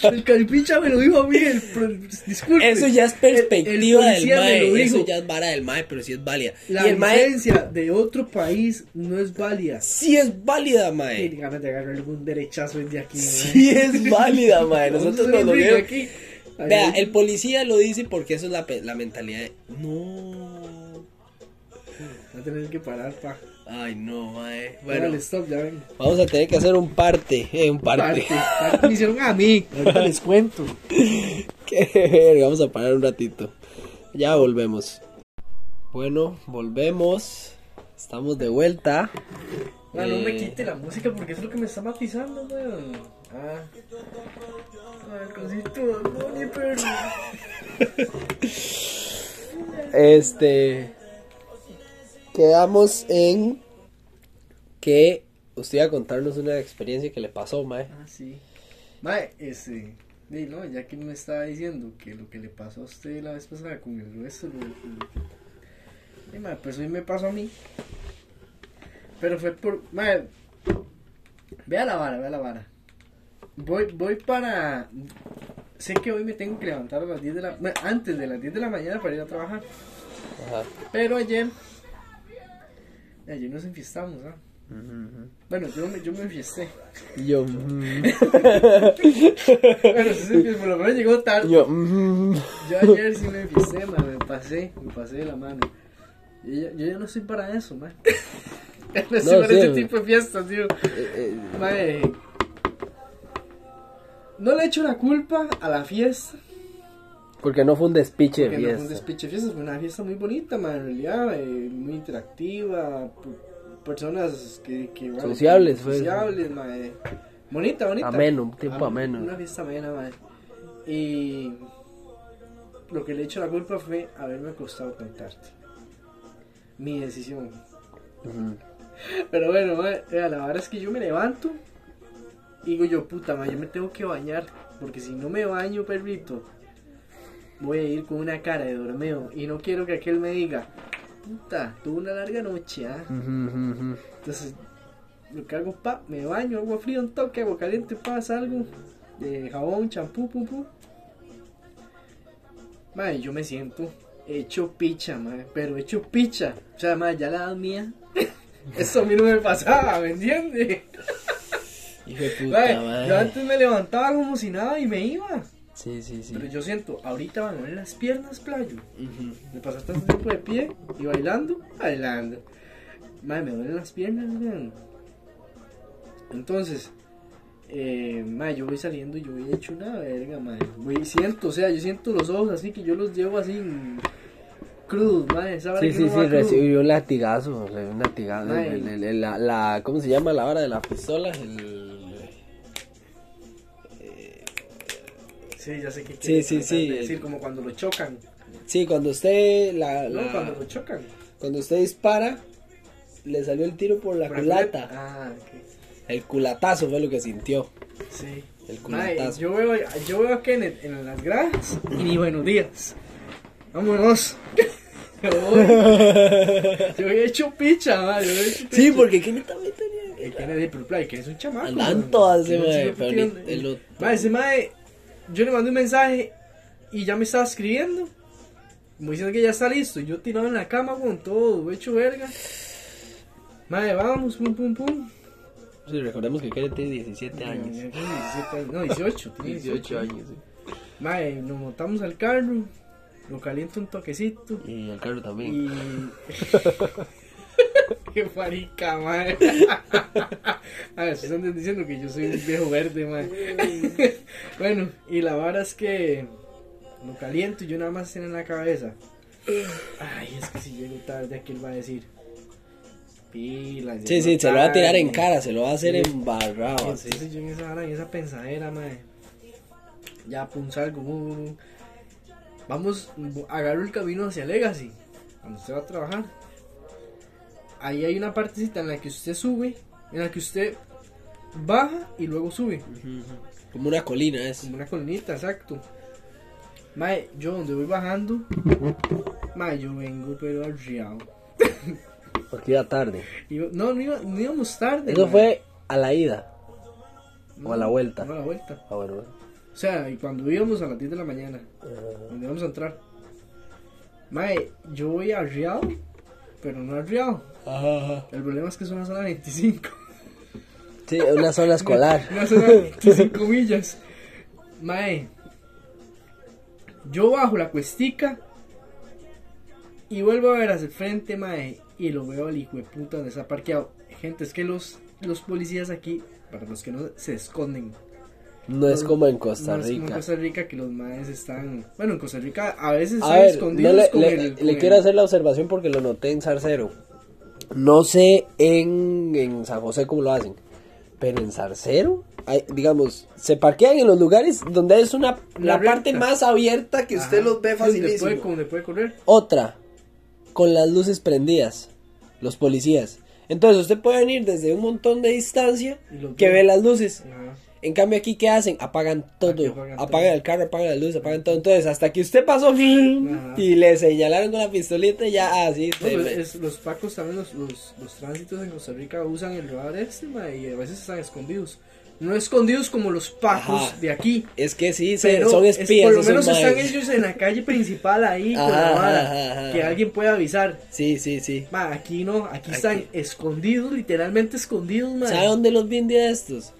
El caripicha me lo dijo a mí. El, pro- disculpe. Eso ya es El- el perspectiva del mae. Eso ya es vara del mae, pero sí es válida. La y el mae licencia de otro país no es válida. sí es válida, Tiene mae. ganas de agarrarle un derechazo desde aquí. Sí es válida, mae. Nosotros nos lo aquí. Vea, el policía lo dice porque eso es la, la mentalidad de... No. tener que parar, pa. Ay, no, mae. Bueno, Bueno, stop, ya ven. vamos a tener que hacer un parte. Eh, un parte. Parte, parte me hicieron a mí. Ahorita les cuento. Qué verga, Vamos a parar un ratito. Ya volvemos. Bueno, volvemos. Estamos de vuelta. Ah, no me Eh, quite la música porque es lo que me está matizando, weón. Ah. Ay, cosito, no. Este. Quedamos en que usted iba a contarnos una experiencia que le pasó, mae. Ah, sí. Mae. Sí, no, ya que me estaba diciendo que lo que le pasó a usted la vez pasada con el hueso, lo, pues hoy me pasó a mí. Pero fue por. Mae, vea la vara, vea la vara. Voy, voy para. Sé que hoy me tengo que levantar a las 10 de la. bueno, Antes de las 10 de la mañana para ir a trabajar. Ajá. Pero ayer. Ayer nos enfiestamos, ¿ah? Bueno, yo me, yo me enfiesté. Yo, mm, Bueno, se por lo menos llegó tarde. yo, mm, Yo ayer sí me enfiesté, man, me pasé, me pasé de la mano. Yo ya, yo ya no estoy para eso, man. No estoy No, para sí, ese man. tipo de fiestas, tío. eh, eh, no le echo la culpa a la fiesta. porque no fue un despiche de Porque no fue un fiesta. despiche de fiestas, fue una fiesta muy bonita, man, en realidad, eh, muy interactiva. Personas que. que vale, Sociables, fue. Sociables, mae. Bonita, bonita. Ameno, un tiempo Am- ameno. Una fiesta amena, mae. Y. Lo que le echo la culpa fue haberme acostado tan tarde. Mi decisión. Pero bueno, mae, vea, la verdad es que yo me levanto y digo yo, puta, mae, yo me tengo que bañar. Porque si no me baño, perrito, voy a ir con una cara de dormeo. Y no quiero que aquel me diga, puta, tuve una larga noche, ¿ah? Entonces, lo que hago, pa, me baño, agua fría, un toque, agua caliente, pa, salgo, de jabón, champú, pum, pum. Mae, yo me siento hecho picha, mae, pero hecho picha. O sea, mae, ya la edad mía, eso a mí no me pasaba, ¿me entiendes? Hijo de puta, yo antes me levantaba como si nada y me iba. Sí, sí, sí. Pero yo siento, ahorita van a ver las piernas, playo. Ujú. Me pasé tanto tiempo de pie y bailando, bailando. Madre, me duelen las piernas, weón. Entonces, eh, madre, yo voy saliendo y yo voy hecho una verga, madre. Voy, siento, o sea, yo siento los ojos así que yo los llevo así crudos, madre. Esa Sí, sí, sí, recibió un latigazo, un latigazo. Ay. el- el- el- la, la- ¿Cómo se llama la hora de la pistola? El... Sí, ya sé qué Sí, sí, sí. de decir, como cuando lo chocan. Sí, cuando usted la, No, la- cuando lo chocan. cuando usted dispara, le salió el tiro por la culata. Ah, ok. El culatazo fue lo que sintió. Sí. El culatazo. yo veo, yo veo a Kenneth en las gradas y ni buenos días. Vámonos. Yo yo he hecho picha, mae, yo he hecho Sí, picha. porque ¿quién también tenía? El Kenneth, pero play, que es un chamaco. Andan todas ese Kenneth Mae, ese mae, yo le mandé un mensaje y ya me estaba escribiendo. Como diciendo que ya está listo. Yo tirado en la cama con todo, hecho verga. Mae, vamos, pum, pum, pum. Sí, recordemos que Karen tiene 17 años. Tiene 17 años. No, 18. tiene 18 años, sí. Mae, nos montamos al carro, lo caliento un toquecito Y el carro también. y... Qué marica, mae. A ver, se están diciendo que yo soy un viejo verde, mae. bueno, y la vara es que lo caliento y yo nada más tiene en la cabeza. Ay, es que si llego tarde, aquí él va a decir. Pilas. Sí, sí, se lo va a tirar en tarde". cara, se lo va a hacer Sí. embarrado. así. Entonces yo en esa hora, en esa pensadera, mae. Ya pum salgo. uh, Vamos, agarro el camino hacia Legacy. Cuando usted va a trabajar. Ahí hay una partecita en la que usted sube. En la que usted baja y luego sube. Como una colina es. Como una colinita, exacto. Mae, yo donde voy bajando. Mae, yo vengo pero arriado. Porque iba tarde. Iba- No, no, iba- no íbamos tarde. Eso mae. fue a la ida. o a la vuelta. No, a la vuelta. Ah, bueno, bueno. O sea, y cuando íbamos a las 10 de la mañana. Ah, donde vamos a entrar. Mae, yo voy arriado, pero no arriado. Ajá, ajá. El problema es que es una zona 25. Sí, una zona escolar. Una zona 25 millas. Mae, yo bajo la cuestica y vuelvo a ver hacia el frente, mae. y lo veo al hijo de puta donde está parqueado. Gente, es que los, los policías aquí, para los que no se esconden. No es como en Costa No es como en Rica. Costa Rica que los maes están. Bueno, en Costa Rica a veces A están ver, escondidos no le, con le- el- le con el- quiero hacer la observación porque lo noté en Zarcero. No sé en, en San José cómo lo hacen, pero en Zarcero, hay, digamos, se parquean en los lugares donde es una la, La parte más abierta que usted los ve sí, donde facilísimo. puede- Donde puede correr. Otra, con las luces prendidas, los policías. Entonces usted puede venir desde un montón de distancia que ve. ve las luces. Ajá. En cambio aquí, ¿qué hacen? Apagan todo. Apagan, apagan todo. el carro, apagan las luces, apagan todo. Entonces, hasta que usted pasó y le señalaron con la pistolita, ya así. No, pues, es- los pacos también, los, los, los tránsitos en Costa Rica usan el radar este, ma, y a veces están escondidos. No escondidos como los pacos Ajá. de aquí. Es que sí, Pero son es- espías. por lo menos están maes. ellos en la calle principal ahí con Ajá, la vara, ajá, ajá, que ajá. alguien pueda avisar. Sí, sí, sí. Ma, aquí no, aquí, Aquí. están escondidos, literalmente escondidos, ma. ¿Sabe dónde los vi un día estos?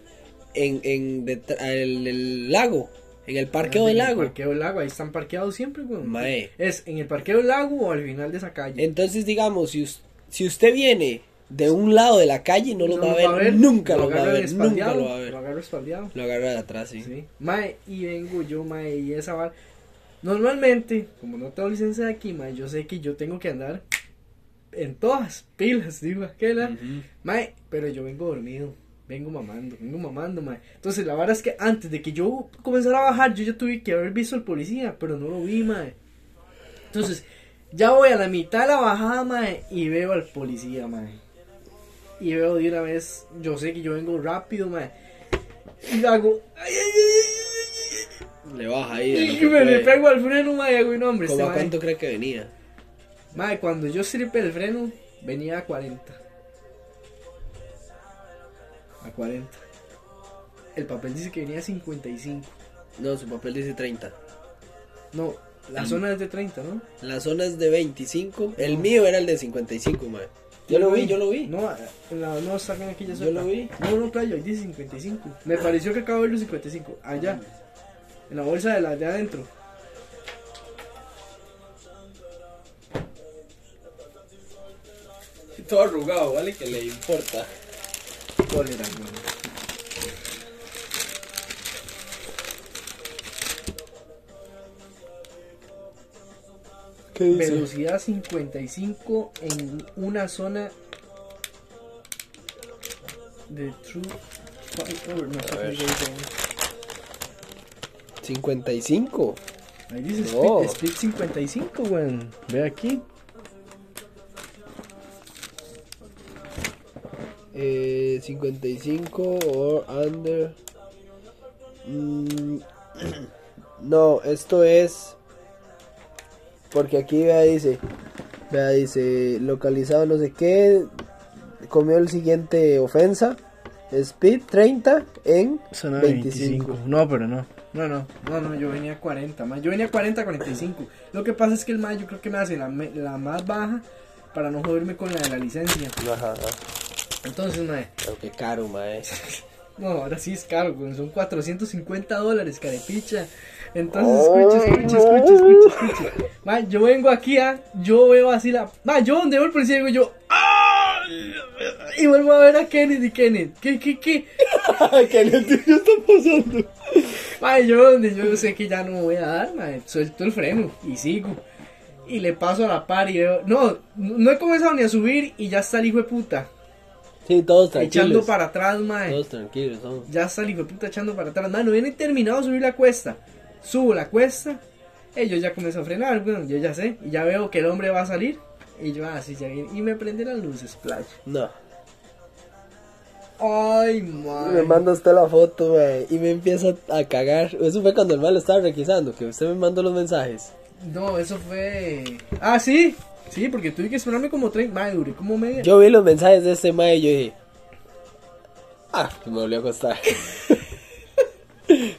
En, en el, el lago. En el parqueo En del el lago. parqueo del lago, ahí están parqueados siempre, weón. Mae. Es en el parqueo del lago o al final de esa calle. Entonces, digamos, si, si usted viene de un lado de la calle, no No va, a ver, nunca lo va a ver, nunca lo va a ver. Lo agarra espaldeado. Lo agarra de atrás, sí. Sí. Mae, y vengo yo, mae, y esa vara. Normalmente, como no tengo licencia de aquí, mae, yo sé que yo tengo que andar en todas pilas, digo aquella. Ujú. Mae, pero yo vengo dormido, vengo mamando, vengo mamando, mae. Entonces, la verdad es que antes de que yo comenzara a bajar, yo ya tuve que haber visto al policía, pero no lo vi, mae. Entonces, ya voy a la mitad de la bajada, mae, y veo al policía, mae. Y veo de una vez, yo sé que yo vengo rápido, mae. Y hago, ay, ay, Le baja ahí. y me le pego al freno, mae, y hago un hombre. ¿Cómo Este, a cuánto cree que venía? Mae, cuando yo stripe el freno, venía a 40. A 40. El papel dice que venía a 55. No, su papel dice 30. No, la zona es de 30, ¿no? La zona es de 25. El mío era el de 55, mae. Yo lo vi, yo lo vi. No, en la, no sacan aquí ya Yo lo vi. No, no, playo, ahí dice 55. Me pareció que acabo de ver los 55. Allá. En la bolsa de la de adentro. Todo arrugado, ¿vale? Que le importa. Cólera, güey. ¿Qué Velocidad 55 en una zona de True. oh, no sé qué dice. 55. Ahí dice No. speed, speed 55, weón. Ve aquí. Eh, 55 or under. Mm, no, esto es. Porque aquí vea, dice. Vea, dice. Localizado no sé qué. Comió el siguiente ofensa. Speed 30 en Zona 25. 25. No, pero no. No, no, no, no, yo venía a 40, ma. Yo venía a 40, 45. Lo que pasa es que el ma, yo creo que me hace la, me- la más baja para no joderme con la de la licencia. Ajá, ajá. Entonces, ma, Pero qué caro, mae. no, ahora sí es caro, güey. Son 450 dólares, carepicha. Entonces, escucha, escucha, escucha, escucha, escucha. Yo vengo aquí, ah, yo veo así la. Ma, yo donde veo el policía, digo yo. ¡Ah! Y vuelvo a ver a Kenneth y Kenneth. ¿Qué, qué, qué? ¿Qué le está pasando? Mae, yo donde yo sé que ya no me voy a dar, mae, suelto el freno y sigo. Y le paso a la par y veo. No, no he comenzado ni a subir y ya está el hijo de puta. Sí, todos tranquilos. Echando para atrás, mae. Todos tranquilos, son. Ya está el hijo de puta echando para atrás. Mae, no viene terminado de subir la cuesta. Subo la cuesta. Eh, yo ya comienzo a frenar, weón. Yo ya sé. Y ya veo que el hombre va a salir. Y yo, así ya viene. Y me prende las luces, splash. No. Ay, Me mae. manda usted la foto, mae, y me empieza a cagar. Eso fue cuando el mal estaba requisando, que usted me mandó los mensajes. No, eso fue. Ah, sí. Sí, porque tuve que esperarme como 30. Mae, duré como media. Yo vi los mensajes de este mae y yo dije, ah, me volvió a acostar.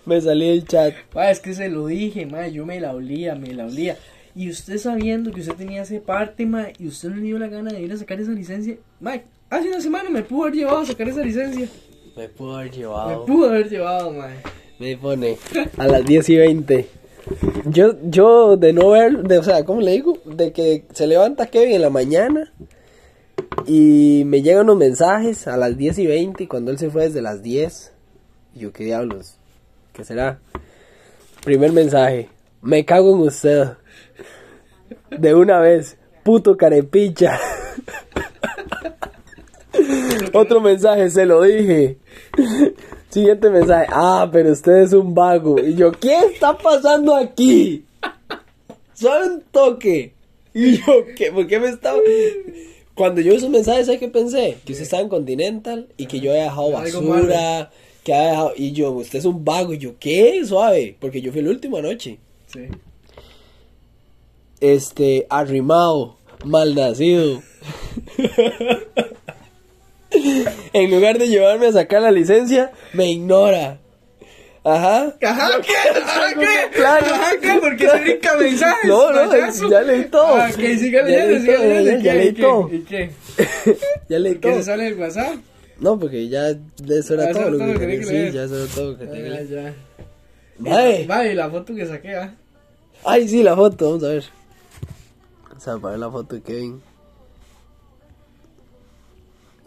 me salí del chat. Pa, es que se lo dije, ma, yo me la olía, me la olía. Y usted sabiendo que usted tenía ese parte, ma, y usted no le dio la gana de ir a sacar esa licencia, ma, hace una semana me pudo haber llevado a sacar esa licencia. Me pudo haber Me llevado. pudo haber llevado, ma. Me pone a las 10 y 20. Yo, yo de no ver, de, o sea, ¿cómo le digo? De que se levanta Kevin en la mañana, Y me llegan unos mensajes a las 10 y 20 y cuando él se fue desde las 10. Y yo, ¿qué diablos? ¿Qué será? Primer mensaje. Me cago en usted. De una vez. Puto carepicha. Otro mensaje, se lo dije. Siguiente mensaje. Ah, pero usted es un vago. Y yo, ¿qué está pasando aquí? Solo un toque. Y yo, ¿qué? ¿Por qué me estaba.? Cuando yo esos mensajes, ¿sabes qué pensé? Que usted estaba en Continental y que yo había dejado basura. Que había dejado. Y yo, usted es un vago. Y yo, ¿qué? Suave. Porque yo fui el último anoche. Sí. Este, arrimado, malnacido. en lugar de llevarme a sacar la licencia, me ignora. Ajá. Ajá, ¿qué? Ajá, ¿qué? Claro. Ajá, ¿qué? Porque se brinca mensajes. No, no, payaso. ya leí todo. Ah, ok, siga Ya leyendo, leí siga todo, leyendo. ya- ¿Y ya qué? leí ¿Y qué? todo. ¿Y qué? ya leí ¿Qué todo. se sale del WhatsApp? No, porque ya de eso era Ah, todo lo que tenía Sí, leer. ya eso era todo lo que tenía Ah, ya. Mae. Vaya, y la foto que saqué, ¿ah? Ay, sí, la foto, vamos a ver. Vamos a ver la foto de Kevin.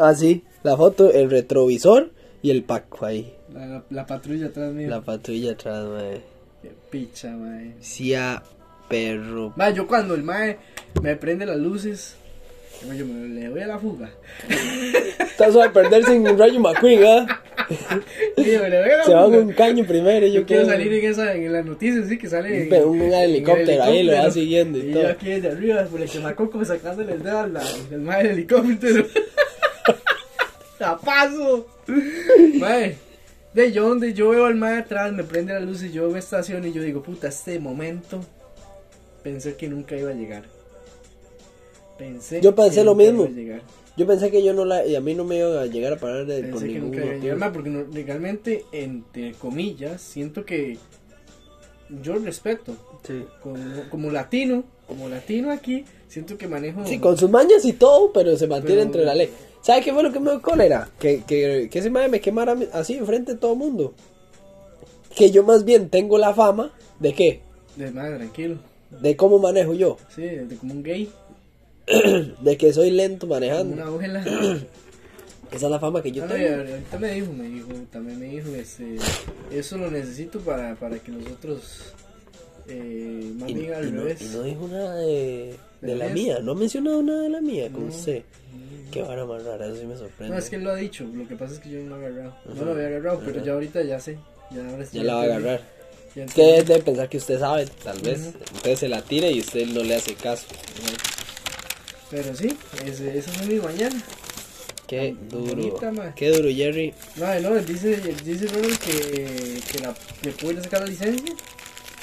Ah, sí, la foto, el retrovisor y el Paco ahí. La, la, la patrulla atrás mío. La patrulla atrás, mae. Qué picha, mae. Cia perro. Mae, yo cuando el mae me prende las luces, yo me le voy a la fuga. Estás a perder sin Rayo McQueen, ¿ah? Digo, le voy a la Se va fuga. con un caño primero. Yo, Yo quiero salir en, esa, en las noticias, sí, que sale Un- un en- en el helicóptero ahí, lo va siguiendo y y todo. yo aquí desde arriba, por el quemacoco sacándole el dedo al al mae del helicóptero. ¡Tapazo! Mae, de yo donde yo veo al mae atrás, me prende la luz y yo me estaciono y yo digo, puta, este momento pensé que nunca iba a llegar. Pensé Yo pensé que lo nunca mismo. iba a llegar. Yo pensé que yo no la. Y a mí no me iban a llegar a parar de, por Pensé que ningún nunca iba a llegar porque no- legalmente, entre comillas, siento que yo respeto. Sí. Como, como latino, como latino aquí, siento que manejo. Sí, con sus mañas y todo, pero se mantiene Pero- entre la ley. ¿Sabe qué fue lo que me dio cólera? Que, que, que ese madre me quemara así enfrente de todo el mundo. Que yo más bien tengo la fama de qué? De madre, tranquilo. De cómo manejo yo. Sí, de como un gay, De que soy lento como manejando. una agujela. Esa es la fama que yo Ah, no, tengo. ahorita me dijo, me dijo, también me dijo, este, eso lo necesito para, para que nosotros, eh, más Y, bien al y no, revés. y no dijo nada de, de ¿De la mía. No ha mencionado nada de la mía con No. usted. Qué vara más rara, eso sí me sorprende. No, es que él lo ha dicho, lo que pasa es que yo no lo he agarrado. No Ajá. lo había agarrado, pero Ajá. ya ahorita ya sé. Ya, ahora Ya la va a agarrar. Usted entendí. debe pensar que usted sabe, tal vez. Ujú. Entonces se la tira y usted no le hace caso. Pero sí, ese, esa fue mi mañana. Qué duro. Bonita. Qué duro, Jerry. No, no, dice, dice Ronald que, que la, sacar la licencia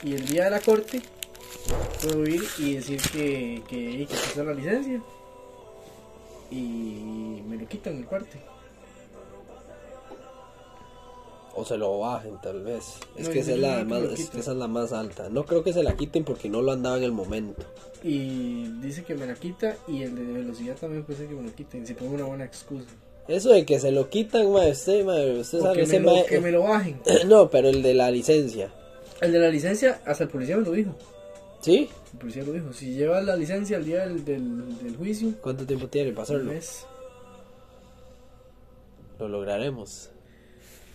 y el día de la corte puedo ir y decir que, que, que está la licencia y me lo quitan el parte. O se lo bajen, tal vez. Es No, que esa es, la más, es que esa es la más alta. No creo que se la quiten porque no lo andaba en el momento. Y dice que me la quita y el de velocidad también puede ser que me lo quiten si pongo una buena excusa. Eso de que se lo quitan, mae, usted, mae, usted sabe que, ese me lo, mae- que me lo bajen. No, pero el de la licencia. El de la licencia, hasta el policía me lo dijo. ¿Sí? El policía lo dijo. Si llevas la licencia al día del, del, del juicio, ¿Cuánto tiempo tiene para un hacerlo? mes. Lo lograremos.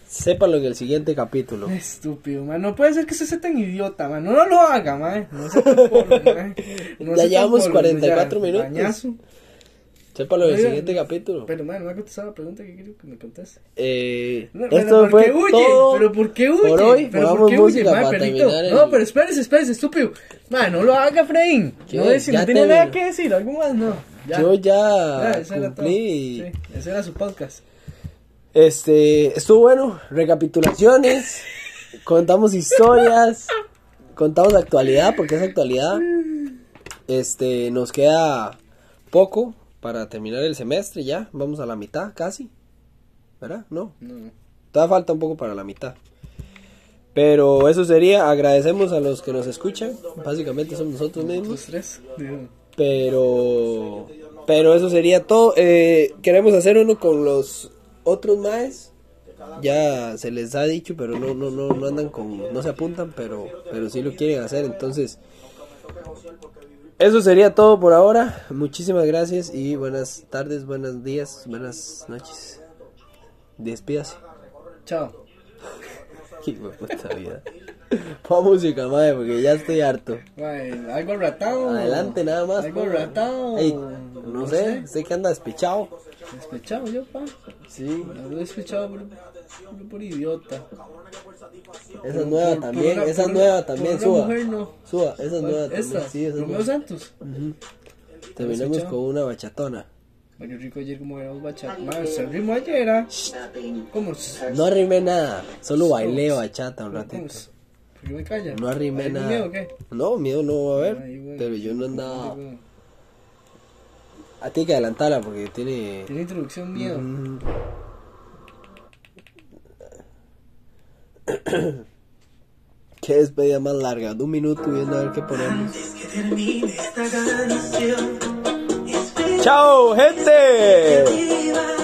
Sépalo en el siguiente capítulo. Estúpido, man. No puede ser que usted sea tan idiota, man. No, no lo haga, man. No tan polo, man. No Ya sea tan llevamos polo, 44 ya, minutos. bañazo. Sépalo en el Oiga, siguiente capítulo. Pero, man, no ha contestado la pregunta que quiero que me conteste. Eh, No, pero esto ¿por fue huye? todo. ¿Pero por qué huye? por hoy. ¿Pero por qué huye, música man, para perrito? el- No, pero espérese, espérese, estúpido. Man, no lo haga, Frein. No, Ya no tiene nada que decir, algo más, no. Ya. Yo ya, Ya, eso era todo. cumplí. Sí, ese era su podcast. Este, estuvo bueno. Recapitulaciones. contamos historias. Contamos actualidad, porque es actualidad. Este, nos queda poco para terminar el semestre ya. Vamos a la mitad casi. ¿Verdad? No. No, Todavía falta un poco para la mitad. Pero eso sería, agradecemos a los que nos escuchan. Básicamente somos nosotros mismos. los tres. Pero pero eso sería todo. Eh, queremos hacer uno con los otros maes. Ya se les ha dicho, pero no no no no andan con no se apuntan, pero pero sí lo quieren hacer, entonces Eso sería todo por ahora. Muchísimas gracias y buenas tardes, buenos días, buenas noches. Despídase. Chao. Qué puta vida. Pon música, madre, porque ya estoy harto. Algo ratado. Adelante, nada más. Algo ponga. ratado. Ey, no sé, sé que anda despechado. Despechado yo, pa. Sí. Algo despechado por, por, por idiota. Esa es nueva también, esa es nueva también, suba. Suba, esa es nueva Esta, también. Sí, esa es Romeo nueva. Santos. Terminamos con una bachatona. Qué rico ayer como éramos bachata. Mae, se ritmo ayer, ¿ah? ¿Cómo? No arrimé nada, solo bailé bachata un ¿Cómo ratito. qué me calla? No arrimé ¿Hay nada. miedo o qué? No, miedo no va a haber, pero yo no andaba. A ti hay que adelantarla porque tiene. Tiene introducción miedo. Qué despedida más larga, de un minuto viendo a ver qué ponemos. que esta canción. ¡Chao, gente!